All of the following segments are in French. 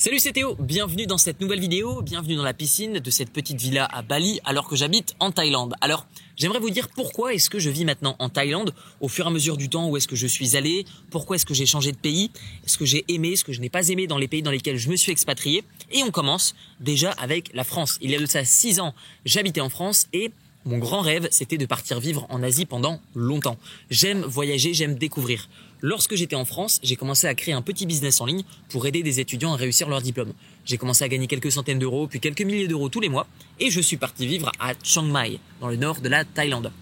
Salut c'est Théo, bienvenue dans cette nouvelle vidéo, bienvenue dans la piscine de cette petite villa à Bali alors que j'habite en Thaïlande. Alors j'aimerais vous dire pourquoi est-ce que je vis maintenant en Thaïlande au fur et à mesure du temps où est-ce que je suis allé, pourquoi est-ce que j'ai changé de pays, ce que j'ai aimé, ce que je n'ai pas aimé dans les pays dans lesquels je me suis expatrié? Et on commence déjà avec la France. Il y a de ça 6 ans, j'habitais en France et mon grand rêve, c'était de partir vivre en Asie pendant longtemps. J'aime voyager, j'aime découvrir. Lorsque j'étais en France, j'ai commencé à créer un petit business en ligne pour aider des étudiants à réussir leur diplôme. J'ai commencé à gagner quelques centaines d'euros, puis quelques milliers d'euros tous les mois, et je suis parti vivre à Chiang Mai, dans le nord de la Thaïlande.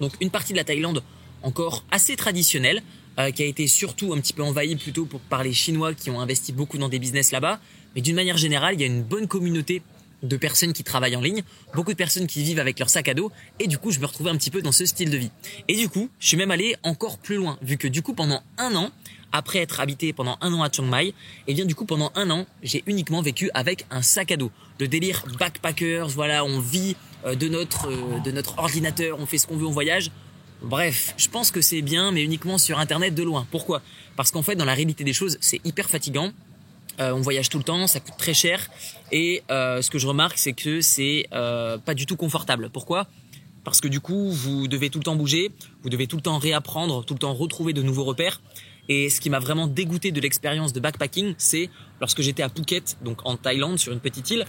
Donc une partie de la Thaïlande encore assez traditionnelle, euh, qui a été surtout un petit peu envahie plutôt par les Chinois qui ont investi beaucoup dans des business là-bas, mais d'une manière générale, il y a une bonne communauté de personnes qui travaillent en ligne, beaucoup de personnes qui vivent avec leur sac à dos, et du coup, je me retrouvais un petit peu dans ce style de vie. Et du coup, je suis même allé encore plus loin, vu que du coup, pendant un an, après être habité pendant un an à Chiang Mai, et eh bien du coup, pendant un an, j'ai uniquement vécu avec un sac à dos. Le délire backpackers, voilà, on vit euh, de notre, euh, de notre ordinateur, on fait ce qu'on veut, on voyage. Bref, je pense que c'est bien, mais uniquement sur Internet de loin. Pourquoi? Parce qu'en fait, dans la réalité des choses, c'est hyper fatigant. Euh, on voyage tout le temps, ça coûte très cher. Et euh, ce que je remarque, c'est que c'est euh, pas du tout confortable. Pourquoi? Parce que du coup, vous devez tout le temps bouger, vous devez tout le temps réapprendre, tout le temps retrouver de nouveaux repères. Et ce qui m'a vraiment dégoûté de l'expérience de backpacking, c'est lorsque j'étais à Phuket, donc en Thaïlande, sur une petite île,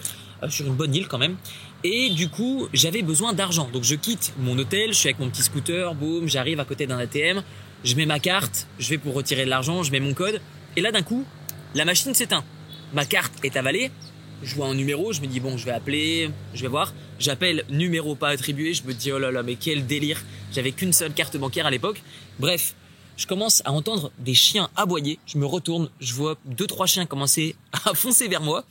sur une bonne île quand même. Et du coup, j'avais besoin d'argent. Donc je quitte mon hôtel, je suis avec mon petit scooter, boum, j'arrive à côté d'un ATM, je mets ma carte, je vais pour retirer de l'argent, je mets mon code. Et là, d'un coup, la machine s'éteint. Ma carte est avalée. Je vois un numéro, je me dis bon, je vais appeler, je vais voir. J'appelle numéro pas attribué, je me dis oh là là, mais quel délire. J'avais qu'une seule carte bancaire à l'époque. Bref, je commence à entendre des chiens aboyer. Je me retourne, je vois deux trois chiens commencer à foncer vers moi.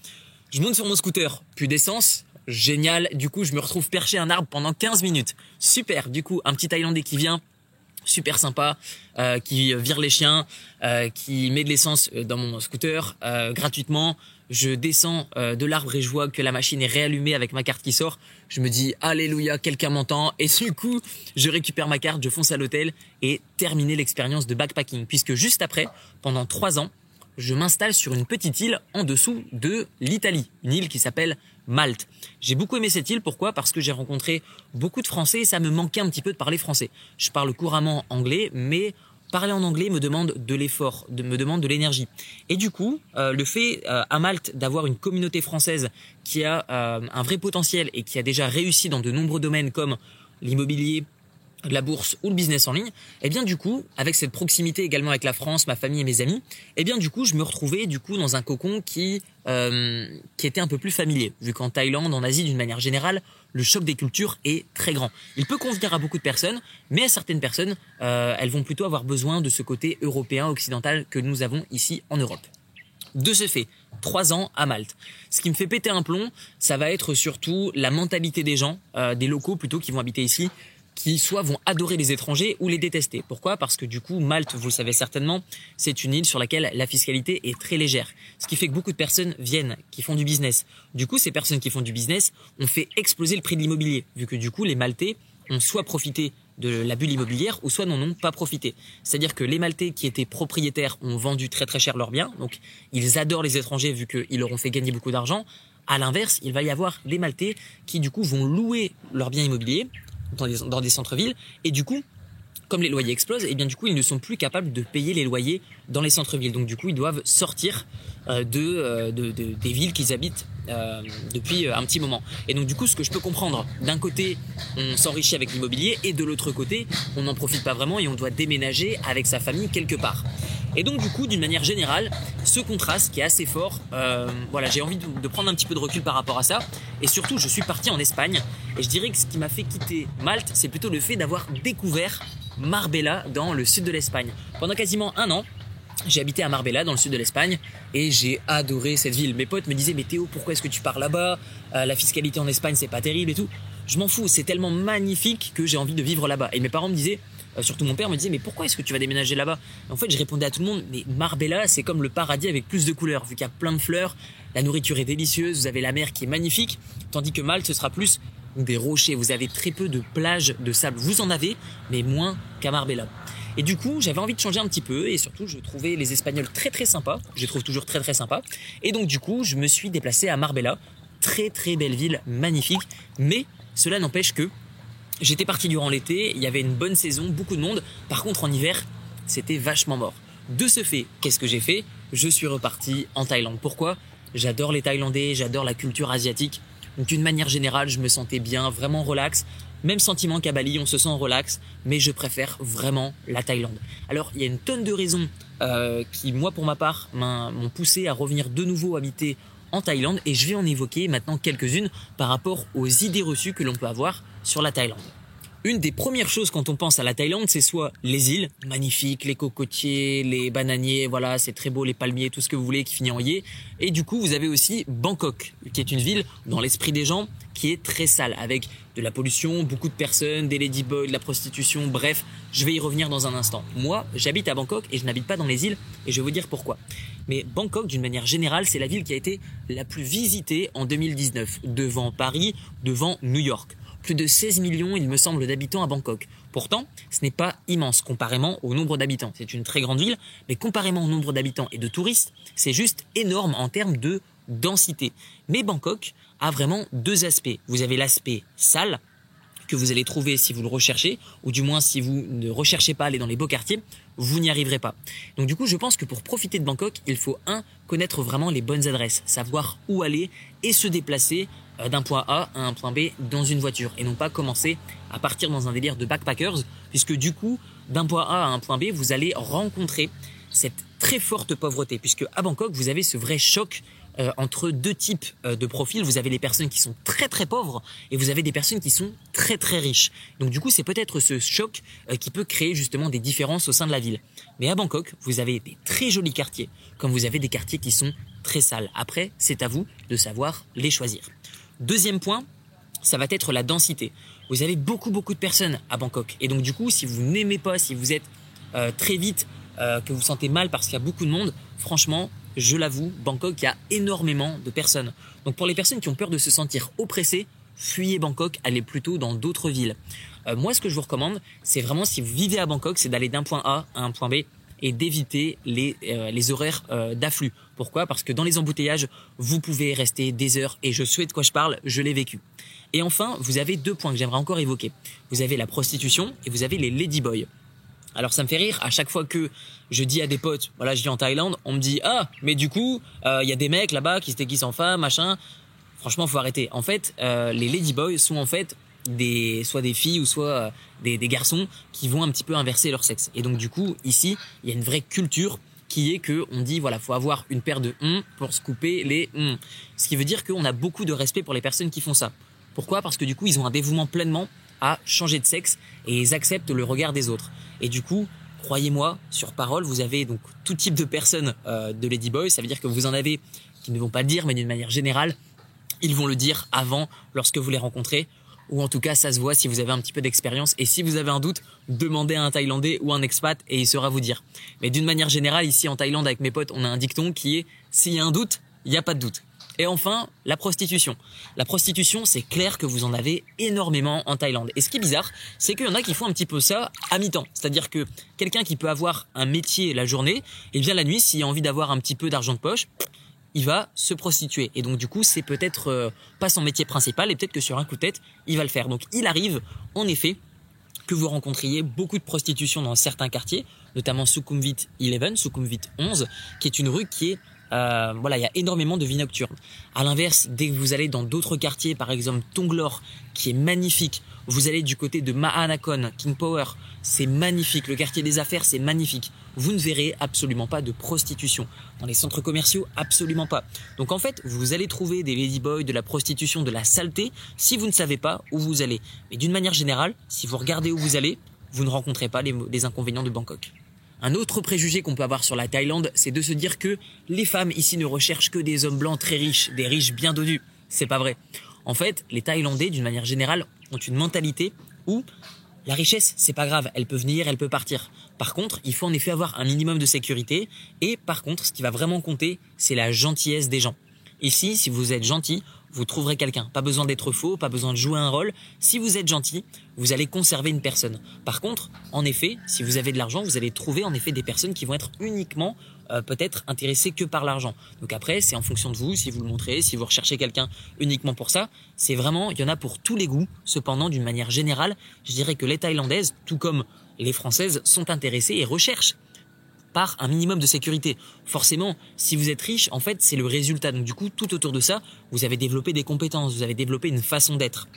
Je monte sur mon scooter, plus d'essence, génial. Du coup, je me retrouve perché à un arbre pendant 15 minutes. Super. Du coup, un petit Thaïlandais qui vient, super sympa, euh, qui vire les chiens, euh, qui met de l'essence euh, dans mon scooter gratuitement. Je descends de l'arbre et je vois que la machine est réallumée avec ma carte qui sort. Je me dis alléluia, quelqu'un m'entend. Et du coup, je récupère ma carte, je fonce à l'hôtel et terminer l'expérience de backpacking. Puisque juste après, pendant trois ans, je m'installe sur une petite île en dessous de l'Italie, une île qui s'appelle Malte. J'ai beaucoup aimé cette île, pourquoi? Parce que j'ai rencontré beaucoup de Français et ça me manquait un petit peu de parler français. Je parle couramment anglais, mais parler en anglais me demande de l'effort, me demande de l'énergie. Et du coup, euh, le fait euh, à Malte d'avoir une communauté française qui a euh, un vrai potentiel et qui a déjà réussi dans de nombreux domaines comme l'immobilier, la bourse ou le business en ligne, eh bien du coup, avec cette proximité également avec la France, ma famille et mes amis, eh bien du coup, je me retrouvais du coup dans un cocon qui euh, qui était un peu plus familier, vu qu'en Thaïlande, en Asie d'une manière générale, le choc des cultures est très grand. Il peut convenir à beaucoup de personnes, mais à certaines personnes, euh, elles vont plutôt avoir besoin de ce côté européen occidental que nous avons ici en Europe. De ce fait, trois ans à Malte. Ce qui me fait péter un plomb, ça va être surtout la mentalité des gens, euh, des locaux plutôt qui vont habiter ici, qui soit vont adorer les étrangers ou les détester. Pourquoi? Parce que du coup, Malte, vous le savez certainement, c'est une île sur laquelle la fiscalité est très légère. Ce qui fait que beaucoup de personnes viennent, qui font du business. Du coup, ces personnes qui font du business ont fait exploser le prix de l'immobilier, vu que du coup, les Maltais ont soit profité de la bulle immobilière ou soit n'en ont pas profité. C'est-à-dire que les Maltais qui étaient propriétaires ont vendu très très cher leurs biens, donc ils adorent les étrangers vu qu'ils leur ont fait gagner beaucoup d'argent. À l'inverse, il va y avoir des Maltais qui du coup vont louer leurs biens immobiliers dans des, centres-villes. Et du coup, comme les loyers explosent, et eh bien du coup ils ne sont plus capables de payer les loyers dans les centres-villes. Donc du coup ils doivent sortir euh, euh, de, des villes qu'ils habitent euh, depuis un petit moment. Et donc du coup ce que je peux comprendre, d'un côté on s'enrichit avec l'immobilier et de l'autre côté on n'en profite pas vraiment et on doit déménager avec sa famille quelque part. Et donc du coup, d'une manière générale, ce contraste qui est assez fort, euh, voilà, j'ai envie de, prendre un petit peu de recul par rapport à ça. Et surtout, je suis parti en Espagne. Et je dirais que ce qui m'a fait quitter Malte, c'est plutôt le fait d'avoir découvert Marbella dans le sud de l'Espagne. Pendant quasiment un an, j'ai habité à Marbella dans le sud de l'Espagne et j'ai adoré cette ville. Mes potes me disaient mais Théo pourquoi est-ce que tu pars là-bas? Euh, La fiscalité en Espagne c'est pas terrible et tout. Je m'en fous, c'est tellement magnifique que j'ai envie de vivre là-bas. Et mes parents me disaient euh, surtout mon père me disait mais pourquoi est-ce que tu vas déménager là-bas? En fait, je répondais à tout le monde mais Marbella, c'est comme le paradis avec plus de couleurs vu qu'il y a plein de fleurs, la nourriture est délicieuse, vous avez la mer qui est magnifique, tandis que Malte ce sera plus ou des rochers. Vous avez très peu de plages de sable. Vous en avez, mais moins qu'à Marbella. Et du coup, j'avais envie de changer un petit peu et surtout, je trouvais les Espagnols très très sympas. Je les trouve toujours très très sympas. Et donc du coup, je me suis déplacé à Marbella. Très très belle ville, magnifique. Mais cela n'empêche que j'étais parti durant l'été, il y avait une bonne saison, beaucoup de monde. Par contre, en hiver, c'était vachement mort. De ce fait, qu'est-ce que j'ai fait? Je suis reparti en Thaïlande. Pourquoi? J'adore les Thaïlandais, j'adore la culture asiatique. D'une manière générale, je me sentais bien, vraiment relax. Même sentiment qu'à Bali, on se sent relax, mais je préfère vraiment la Thaïlande. Alors, il y a une tonne de raisons euh, qui, moi, pour ma part, m'ont poussé à revenir de nouveau habiter en Thaïlande, et je vais en évoquer maintenant quelques-unes par rapport aux idées reçues que l'on peut avoir sur la Thaïlande. Une des premières choses quand on pense à la Thaïlande, c'est soit les îles, magnifiques, les cocotiers, les bananiers, voilà, c'est très beau, les palmiers, tout ce que vous voulez qui finit en yé. Et du coup, vous avez aussi Bangkok, qui est une ville dans l'esprit des gens qui est très sale, avec de la pollution, beaucoup de personnes, des ladyboys, de la prostitution, bref, je vais y revenir dans un instant. Moi, j'habite à Bangkok et je n'habite pas dans les îles, et je vais vous dire pourquoi. Mais Bangkok, d'une manière générale, c'est la ville qui a été la plus visitée en 2019, devant Paris, devant New York plus de 16 millions, il me semble, d'habitants à Bangkok. Pourtant, ce n'est pas immense comparément au nombre d'habitants. C'est une très grande ville, mais comparément au nombre d'habitants et de touristes, c'est juste énorme en termes de densité. Mais Bangkok a vraiment deux aspects. Vous avez l'aspect sale, que vous allez trouver si vous le recherchez, ou du moins si vous ne recherchez pas aller dans les beaux quartiers, vous n'y arriverez pas. Donc du coup, je pense que pour profiter de Bangkok, il faut un connaître vraiment les bonnes adresses, savoir où aller et se déplacer d'un point A à un point B dans une voiture et non pas commencer à partir dans un délire de backpackers puisque du coup d'un point A à un point B vous allez rencontrer cette très forte pauvreté puisque à Bangkok vous avez ce vrai choc euh, entre deux types euh, de profils. Vous avez les personnes qui sont très très pauvres et vous avez des personnes qui sont très très riches. Donc du coup, c'est peut-être ce choc qui peut créer justement des différences au sein de la ville. Mais à Bangkok, vous avez des très jolis quartiers, comme vous avez des quartiers qui sont très sales. Après, c'est à vous de savoir les choisir. Deuxième point, ça va être la densité. Vous avez beaucoup beaucoup de personnes à Bangkok. Et donc du coup, si vous n'aimez pas, si vous êtes euh, très vite, euh, que vous sentez mal parce qu'il y a beaucoup de monde, franchement, je l'avoue, Bangkok, il y a énormément de personnes. Donc pour les personnes qui ont peur de se sentir oppressées, fuyez Bangkok, allez plutôt dans d'autres villes. Euh, moi, ce que je vous recommande, c'est vraiment si vous vivez à Bangkok, c'est d'aller d'un point A à un point B et d'éviter les, horaires d'afflux. Pourquoi? Parce que dans les embouteillages, vous pouvez rester des heures et je sais de quoi je parle, je l'ai vécu. Et enfin, vous avez deux points que j'aimerais encore évoquer. Vous avez la prostitution et vous avez les ladyboys. Alors ça me fait rire à chaque fois que je dis à des potes, voilà, je vis en Thaïlande, on me dit ah, mais du coup, euh, il y a des mecs là-bas qui se déguisent en femmes, machin. Franchement, faut arrêter. En fait, les ladyboys sont en fait des soit des filles ou soit euh, des, garçons qui vont un petit peu inverser leur sexe. Et donc du coup, ici, il y a une vraie culture qui est que on dit voilà, faut avoir une paire de hum pour se couper les hum. Ce qui veut dire qu'on a beaucoup de respect pour les personnes qui font ça. Pourquoi? Parce que du coup, ils ont un dévouement pleinement à changer de sexe et ils acceptent le regard des autres. Et du coup, croyez-moi, sur parole, vous avez donc tout type de personnes euh, de Ladyboy. Ça veut dire que vous en avez qui ne vont pas le dire, mais d'une manière générale, ils vont le dire avant, lorsque vous les rencontrez ou en tout cas ça se voit si vous avez un petit peu d'expérience et si vous avez un doute, demandez à un Thaïlandais ou un expat et il saura vous dire. Mais d'une manière générale, ici en Thaïlande avec mes potes, on a un dicton qui est s'il y a un doute, il n'y a pas de doute. Et enfin, la prostitution. La prostitution, c'est clair que vous en avez énormément en Thaïlande. Et ce qui est bizarre, c'est qu'il y en a qui font un petit peu ça à mi-temps. C'est-à-dire que quelqu'un qui peut avoir un métier la journée, et bien la nuit, s'il a envie d'avoir un petit peu d'argent de poche, il va se prostituer. Et donc du coup, c'est peut-être euh, pas son métier principal et peut-être que sur un coup de tête, il va le faire. Donc il arrive, en effet, que vous rencontriez beaucoup de prostitution dans certains quartiers, notamment Sukhumvit 11, Sukhumvit 11, qui est une rue qui est euh, voilà, il y a énormément de vie nocturne. À l'inverse, dès que vous allez dans d'autres quartiers, par exemple Tonglor, qui est magnifique, vous allez du côté de Mahanakon, King Power, c'est magnifique. Le quartier des affaires, c'est magnifique. Vous ne verrez absolument pas de prostitution. Dans les centres commerciaux, absolument pas. Donc en fait, vous allez trouver des ladyboys, de la prostitution, de la saleté, si vous ne savez pas où vous allez. Mais d'une manière générale, si vous regardez où vous allez, vous ne rencontrez pas les, les inconvénients de Bangkok. Un autre préjugé qu'on peut avoir sur la Thaïlande, c'est de se dire que les femmes ici ne recherchent que des hommes blancs très riches, des riches bien dodus. C'est pas vrai. En fait, les Thaïlandais, d'une manière générale, ont une mentalité où la richesse, c'est pas grave, elle peut venir, elle peut partir. Par contre, il faut en effet avoir un minimum de sécurité. Et par contre, ce qui va vraiment compter, c'est la gentillesse des gens. Ici, si vous êtes gentil, vous trouverez quelqu'un. Pas besoin d'être faux, pas besoin de jouer un rôle. Si vous êtes gentil, vous allez conserver une personne. Par contre, en effet, si vous avez de l'argent, vous allez trouver en effet des personnes qui vont être uniquement euh, peut-être intéressées que par l'argent. Donc après, c'est en fonction de vous, si vous le montrez, si vous recherchez quelqu'un uniquement pour ça. C'est vraiment, il y en a pour tous les goûts. Cependant, d'une manière générale, je dirais que les Thaïlandaises, tout comme les Françaises, sont intéressées et recherchent par un minimum de sécurité. Forcément, si vous êtes riche, en fait, c'est le résultat. Donc du coup, tout autour de ça, vous avez développé des compétences, vous avez développé une façon d'être.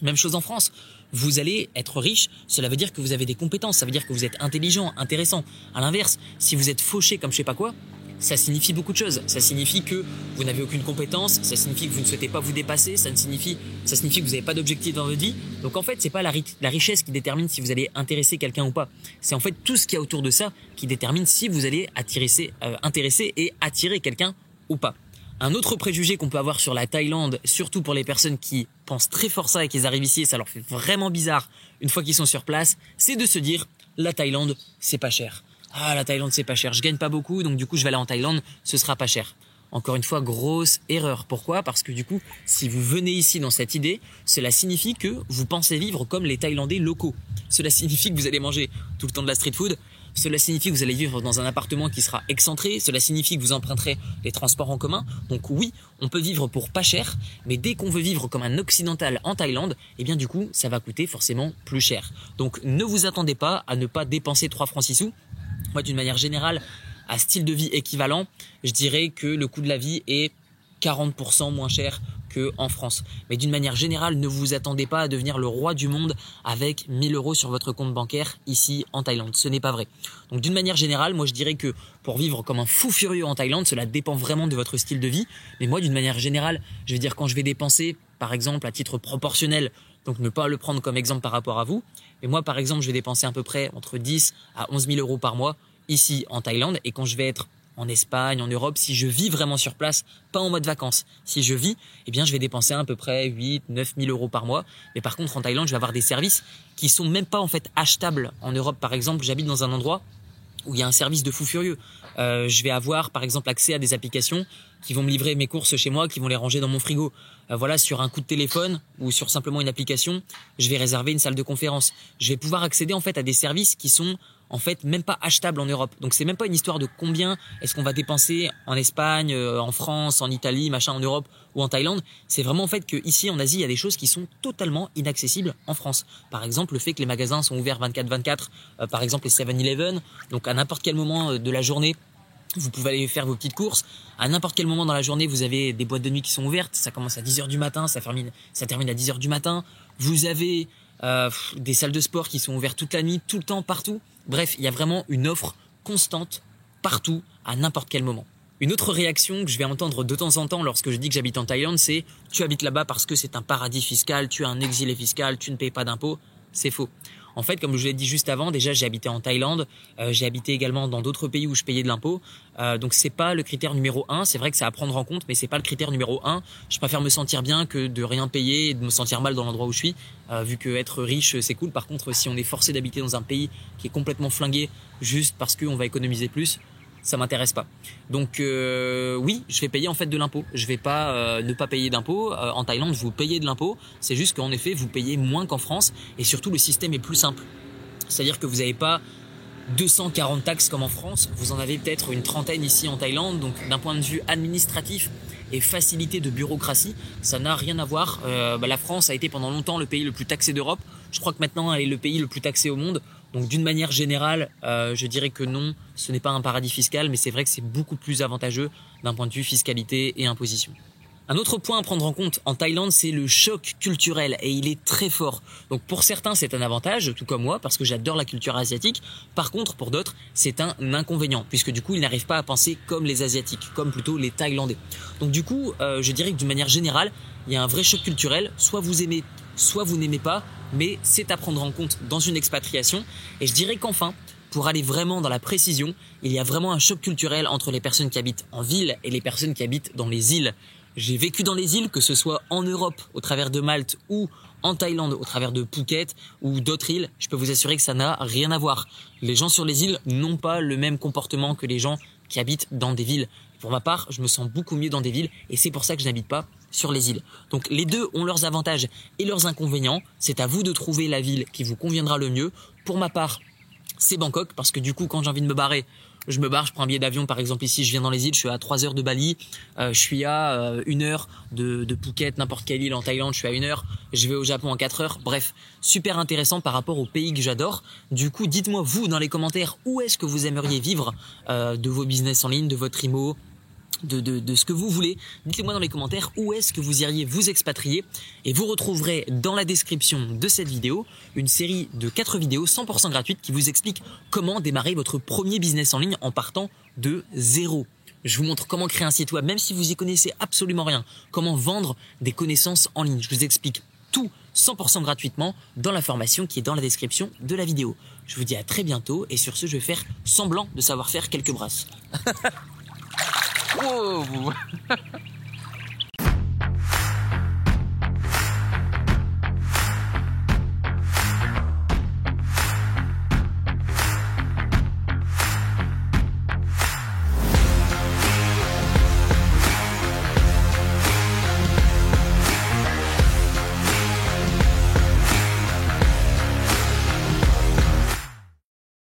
Même chose en France. Vous allez être riche, cela veut dire que vous avez des compétences, ça veut dire que vous êtes intelligent, intéressant. À l'inverse, si vous êtes fauché comme je sais pas quoi, ça signifie beaucoup de choses. Ça signifie que vous n'avez aucune compétence, ça signifie que vous ne souhaitez pas vous dépasser, ça signifie, ça signifie que vous n'avez pas d'objectif dans votre vie. Donc en fait, c'est pas la, richesse qui détermine si vous allez intéresser quelqu'un ou pas. C'est en fait tout ce qu'il y a autour de ça qui détermine si vous allez attirer, euh, intéresser et attirer quelqu'un ou pas. Un autre préjugé qu'on peut avoir sur la Thaïlande, surtout pour les personnes qui pensent très fort ça et qui arrivent ici et ça leur fait vraiment bizarre une fois qu'ils sont sur place, c'est de se dire la Thaïlande, c'est pas cher ah la Thaïlande c'est pas cher, je gagne pas beaucoup donc du coup je vais aller en Thaïlande, ce sera pas cher. Encore une fois, grosse erreur. Pourquoi? Parce que du coup, si vous venez ici dans cette idée, cela signifie que vous pensez vivre comme les Thaïlandais locaux. Cela signifie que vous allez manger tout le temps de la street food. Cela signifie que vous allez vivre dans un appartement qui sera excentré. Cela signifie que vous emprunterez les transports en commun. Donc oui, on peut vivre pour pas cher, mais dès qu'on veut vivre comme un occidental en Thaïlande, eh bien du coup, ça va coûter forcément plus cher. Donc ne vous attendez pas à ne pas dépenser 3 francs 6 sous moi, d'une manière générale, à style de vie équivalent, je dirais que le coût de la vie est 40% moins cher qu'en France. Mais d'une manière générale, ne vous attendez pas à devenir le roi du monde avec 1000 euros sur votre compte bancaire ici en Thaïlande. Ce n'est pas vrai. Donc d'une manière générale, moi je dirais que pour vivre comme un fou furieux en Thaïlande, cela dépend vraiment de votre style de vie. Mais moi d'une manière générale, je veux dire quand je vais dépenser, par exemple à titre proportionnel, donc ne pas le prendre comme exemple par rapport à vous. Mais moi, par exemple, je vais dépenser à peu près entre 10 à 11 000 euros par mois ici en Thaïlande. Et quand je vais être en Espagne, en Europe, si je vis vraiment sur place, pas en mode vacances, si je vis, eh bien, je vais dépenser à peu près 8, 9 000 euros par mois. Mais par contre, en Thaïlande, je vais avoir des services qui sont même pas en fait achetables. En Europe, par exemple, j'habite dans un endroit où il y a un service de fou furieux. Euh, je vais avoir par exemple accès à des applications qui vont me livrer mes courses chez moi, qui vont les ranger dans mon frigo. Euh, voilà, sur un coup de téléphone ou sur simplement une application, je vais réserver une salle de conférence. Je vais pouvoir accéder en fait à des services qui sont en fait même pas achetable en Europe. Donc c'est même pas une histoire de combien est-ce qu'on va dépenser en Espagne, euh, en France, en Italie, machin en Europe ou en Thaïlande. C'est vraiment en fait que ici en Asie, il y a des choses qui sont totalement inaccessibles en France. Par exemple, le fait que les magasins sont ouverts 24/24, euh, par exemple les 7-Eleven, donc à n'importe quel moment euh, de la journée, vous pouvez aller faire vos petites courses. À n'importe quel moment dans la journée, vous avez des boîtes de nuit qui sont ouvertes. Ça commence à 10h du matin, ça termine, ça termine à 10h du matin. Vous avez euh, des salles de sport qui sont ouvertes toute la nuit, tout le temps, partout. Bref, il y a vraiment une offre constante partout, à n'importe quel moment. Une autre réaction que je vais entendre de temps en temps lorsque je dis que j'habite en Thaïlande, c'est tu habites là-bas parce que c'est un paradis fiscal, tu as un exilé fiscal, tu ne payes pas d'impôts. C'est faux. En fait, comme je l'ai dit juste avant, déjà j'ai habité en Thaïlande, euh, j'ai habité également dans d'autres pays où je payais de l'impôt. Euh, donc c'est pas le critère numéro un. C'est vrai que c'est à prendre en compte, mais c'est pas le critère numéro un. Je préfère me sentir bien que de rien payer et de me sentir mal dans l'endroit où je suis. Euh, vu que être riche c'est cool. Par contre, si on est forcé d'habiter dans un pays qui est complètement flingué juste parce qu'on va économiser plus, ça m'intéresse pas. Donc euh, oui, je vais payer en fait de l'impôt. Je vais pas euh, ne pas payer d'impôt. Euh, en Thaïlande, vous payez de l'impôt. C'est juste qu'en effet, vous payez moins qu'en France et surtout le système est plus simple. C'est-à-dire que vous n'avez pas 240 taxes comme en France. Vous en avez peut-être une trentaine ici en Thaïlande. Donc d'un point de vue administratif et facilité de bureaucratie, ça n'a rien à voir. Bah, la France a été pendant longtemps le pays le plus taxé d'Europe. Je crois que maintenant elle est le pays le plus taxé au monde. Donc d'une manière générale, euh, je dirais que non, ce n'est pas un paradis fiscal, mais c'est vrai que c'est beaucoup plus avantageux d'un point de vue fiscalité et imposition. Un autre point à prendre en compte en Thaïlande, c'est le choc culturel et il est très fort. Donc pour certains, c'est un avantage, tout comme moi, parce que j'adore la culture asiatique. Par contre, pour d'autres, c'est un inconvénient, puisque du coup, ils n'arrivent pas à penser comme les Asiatiques, comme plutôt les Thaïlandais. Donc du coup, euh, je dirais que d'une manière générale, il y a un vrai choc culturel. Soit vous aimez, soit vous n'aimez pas, mais c'est à prendre en compte dans une expatriation. Et je dirais qu'enfin, pour aller vraiment dans la précision, il y a vraiment un choc culturel entre les personnes qui habitent en ville et les personnes qui habitent dans les îles. J'ai vécu dans les îles, que ce soit en Europe au travers de Malte ou en Thaïlande au travers de Phuket ou d'autres îles, je peux vous assurer que ça n'a rien à voir. Les gens sur les îles n'ont pas le même comportement que les gens qui habitent dans des villes. Pour ma part, je me sens beaucoup mieux dans des villes et c'est pour ça que je n'habite pas sur les îles. Donc les deux ont leurs avantages et leurs inconvénients. C'est à vous de trouver la ville qui vous conviendra le mieux. Pour ma part, c'est Bangkok parce que du coup, quand j'ai envie de me barrer, je me barre, je prends un billet d'avion. Par exemple, ici, je viens dans les îles, je suis à 3 heures de Bali, euh, je suis à euh, une heure de, de Phuket, n'importe quelle île en Thaïlande, je suis à une heure, je vais au Japon en 4 heures. Bref, super intéressant par rapport au pays que j'adore. Du coup, dites-moi vous dans les commentaires où est-ce que vous aimeriez vivre euh, de vos business en ligne, de votre IMO, de, ce que vous voulez. Dites-moi dans les commentaires où est-ce que vous iriez vous expatrier et vous retrouverez dans la description de cette vidéo une série de 4 vidéos 100% gratuites qui vous expliquent comment démarrer votre premier business en ligne en partant de zéro. Je vous montre comment créer un site web même si vous y connaissez absolument rien, comment vendre des connaissances en ligne. Je vous explique tout 100% gratuitement dans la formation qui est dans la description de la vidéo. Je vous dis à très bientôt et sur ce je vais faire semblant de savoir faire quelques brasses. ovo.